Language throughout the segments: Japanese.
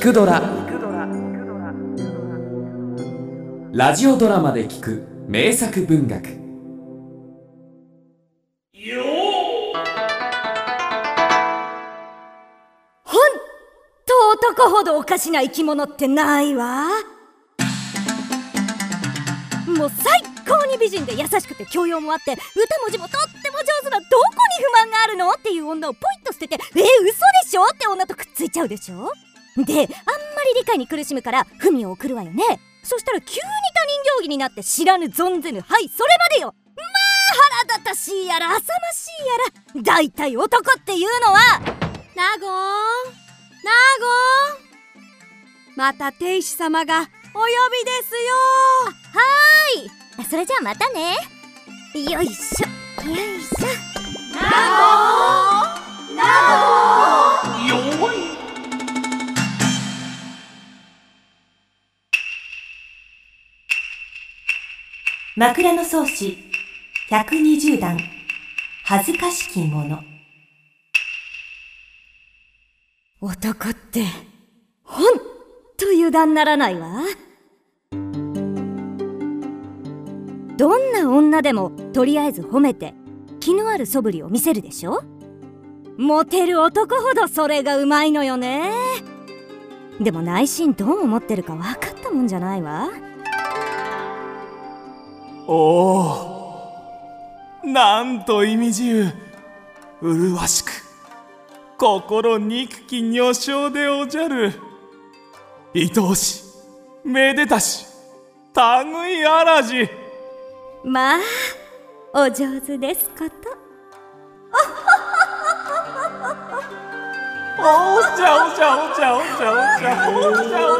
聞くドラ」ラジオドラマで聞く名作文学。ほんと男ほどおかしな生き物ってないわ。もう最高に美人で優しくて教養もあって歌文字もとっても上手などこに不満があるの？っていう女をポイッと捨ててえ嘘でしょ？って女とくっついちゃうでしょ？であんまり理解に苦しむから文を送るわよね。そしたら急に他人行儀になって知らぬ存ぜぬはいそれまでよ。まあ腹立たしいやら浅ましいやら大体男っていうのは。ナゴンナゴンまた天使様がお呼びですよ。はーい。それじゃあまたね。よいしょ。よいしょ。ナゴンナ枕草子。120段。恥ずかしきもの男ってほんと油断ならないわ。どんな女でもとりあえず褒めて気のある素振りを見せるでしょ。モテる男ほどそれがうまいのよね。でも内心どう思ってるか分かったもんじゃないわ。おおなんと意味自由麗しく心憎き女性でおじゃる。愛おしめでたし類あらじ。まあお上手ですこと。おちゃおちゃおちゃおちゃおちゃおちゃお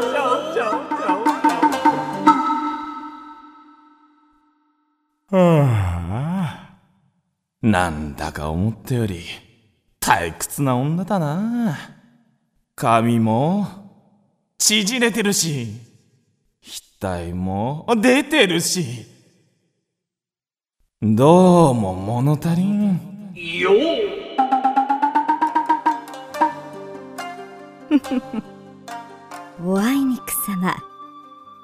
ちゃなんだか思ったより退屈な女だな。髪も縮れてるし額も出てるし。どうも物足りん。よおあいにくさま。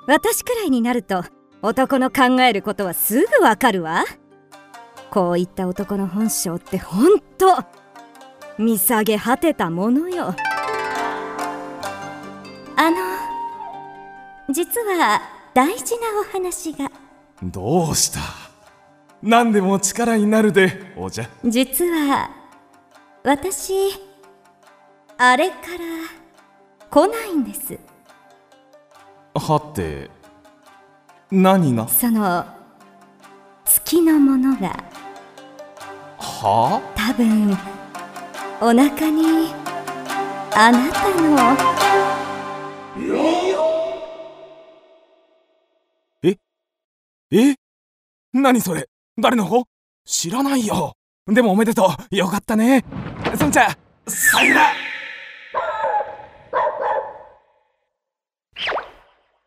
私くらいになると男の考えることはすぐわかるわこういった男の本性ってほんと見下げ果てたものよ。あの実は大事なお話が。どうした？何でも力になるでおじゃ。実は私あれから来ないんです。はって何が？その月のものがは多分お腹にあなたの。え？何それ？誰の子知らないよ。でもおめでとう。よかったね。そんじゃさよなら。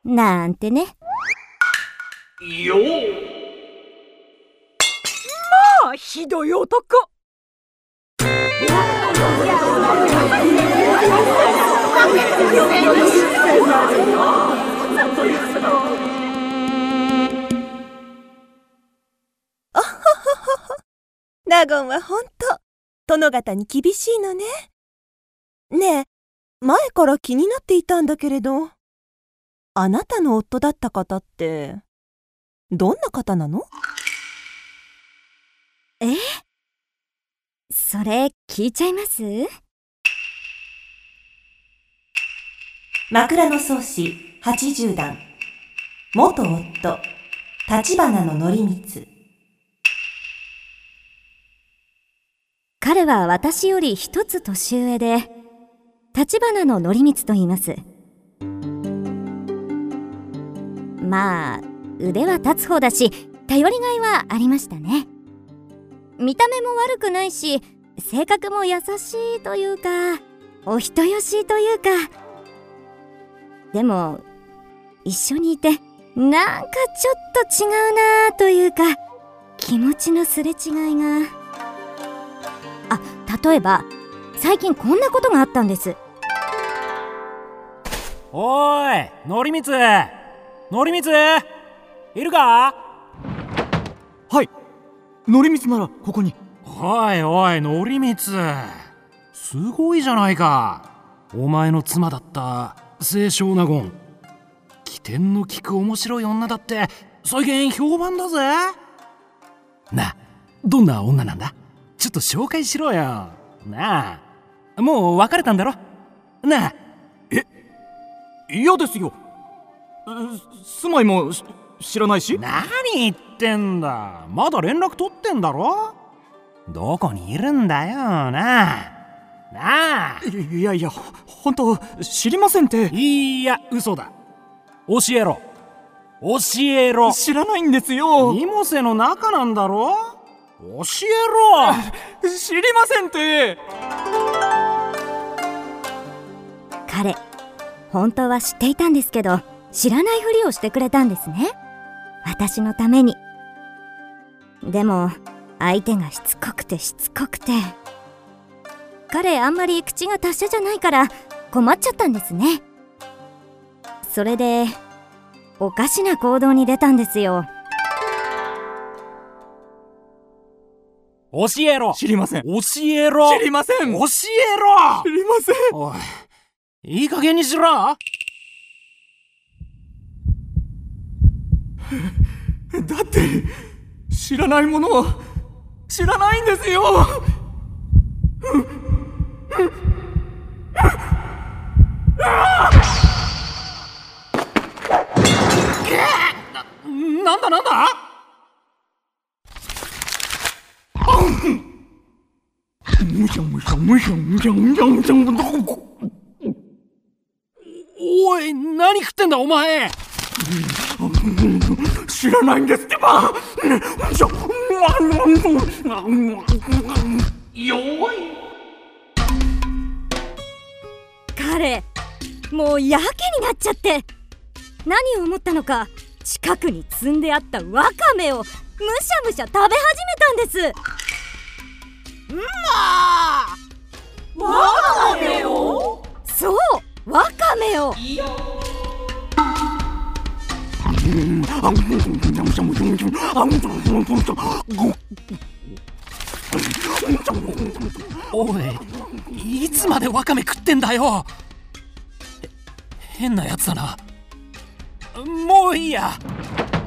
なんてね。よあひどい男。ナゴンはほんと殿方に厳しいのね。ねえ前から気になっていたんだけれど。あなたの夫だった方ってどんな方なの？え？それ聞いちゃいます？枕草子80段。元夫立花の則光彼は私より一つ年上で立花の則光と言います。まあ腕は立つ方だし頼りがいはありましたね見た目も悪くないし性格も優しいというかお人よしというか。でも一緒にいてなんかちょっと違うなというか気持ちのすれ違いが。あ例えば最近こんなことがあったんです。おーいのりみつ。のりみついるか？はいのりみつならここに。おいおいのりみつすごいじゃないか。お前の妻だった清少納言。起点の利く面白い女だって最近評判だぜ。なあどんな女なんだ？ちょっと紹介しろよ。なあもう別れたんだろ？なあ。嫌ですよ。住まいも知らないし？何言ってんだ。まだ連絡取ってんだろ？どこにいるんだよなあ。なあ。いやいや本当知りませんって。いや嘘だ。教えろ。教えろ。知らないんですよ。イモセの中なんだろ？教えろ。知りませんって。彼本当は知っていたんですけど知らないふりをしてくれたんですね。私のためにでも相手がしつこくてしつこくて。彼あんまり口が達者じゃないから困っちゃったんですね。それでおかしな行動に出たんですよ。教えろ。知りません。教えろ。知りません。教えろ。知りません。おいいい加減にしろ。だって知らないものは知らないんですよ。なんだなんだ？むしゃむしゃむしゃむしゃむしゃむしゃむしゃおい何食ってんだお前。知らないんですってば。ちょ弱い彼もうやけになっちゃって。何を思ったのか。近くに積んであったワカメをむしゃむしゃ食べ始めたんです。ワカメを？そう。ワカメをおいいつまでワカメ食ってんだよ。変なやつだな。もういいや。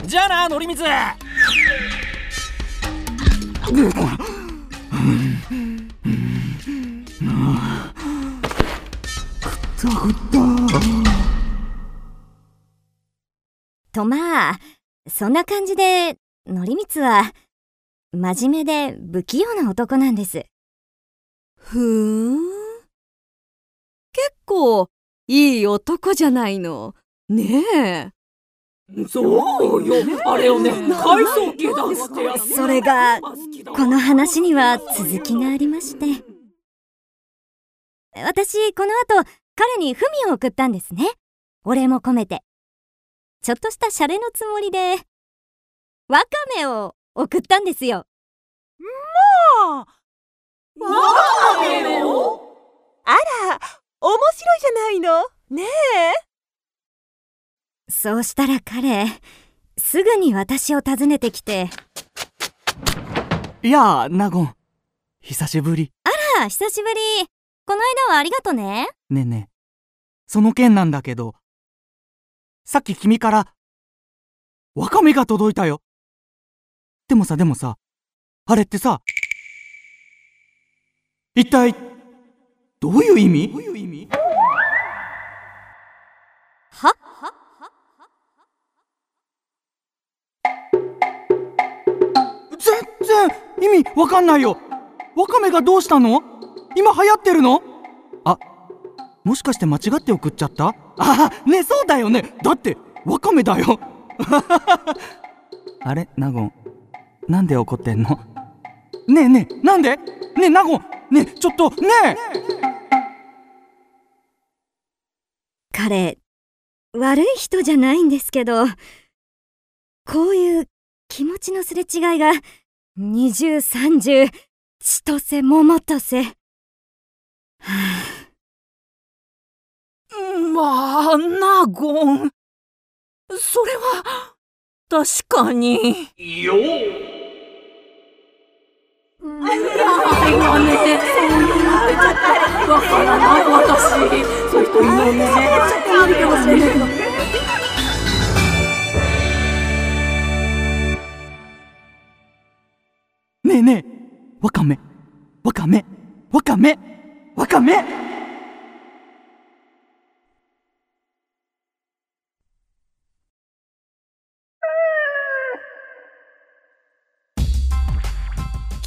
じゃあなのりみつ。とまあそんな感じでのりみつは真面目で不器用な男なんです。ふーん。結構いい男じゃないの。ねえ。そうよ、あれをね、回想機ダンスってやつ。それがこの話には続きがありまして。私この後彼に文を送ったんですね。お礼も込めてちょっとしたシャレのつもりで。ワカメを送ったんですよ。ワカメを？あら、面白いじゃないの？ねえ。そうしたら彼すぐに私を訪ねてきて。やあ納言久しぶり「あ久しぶり。この間はありがとね。ねえねえ。その件なんだけどさっき君からワカメが届いたよ。でもさでもさあれってさ一体どういう意味？どういう意味は？全然意味わかんないよ。ワカメがどうしたの？今流行ってるの？あもしかして間違って送っちゃった？あねそうだよね。だってワカメだよ。あれ納言なんで怒ってんの？ねえねえなんで？ねえ納言ねえちょっとねえ。彼悪い人じゃないんですけどこういう気持ちのすれ違いが二重三重千歳桃瀬はあ。まあナゴンそれは確かに。よないわねそういうのっ。てわからない私そういう人いるのねあるかもしれないけどねえねえわかめ。わかめ。わかめ。わかめ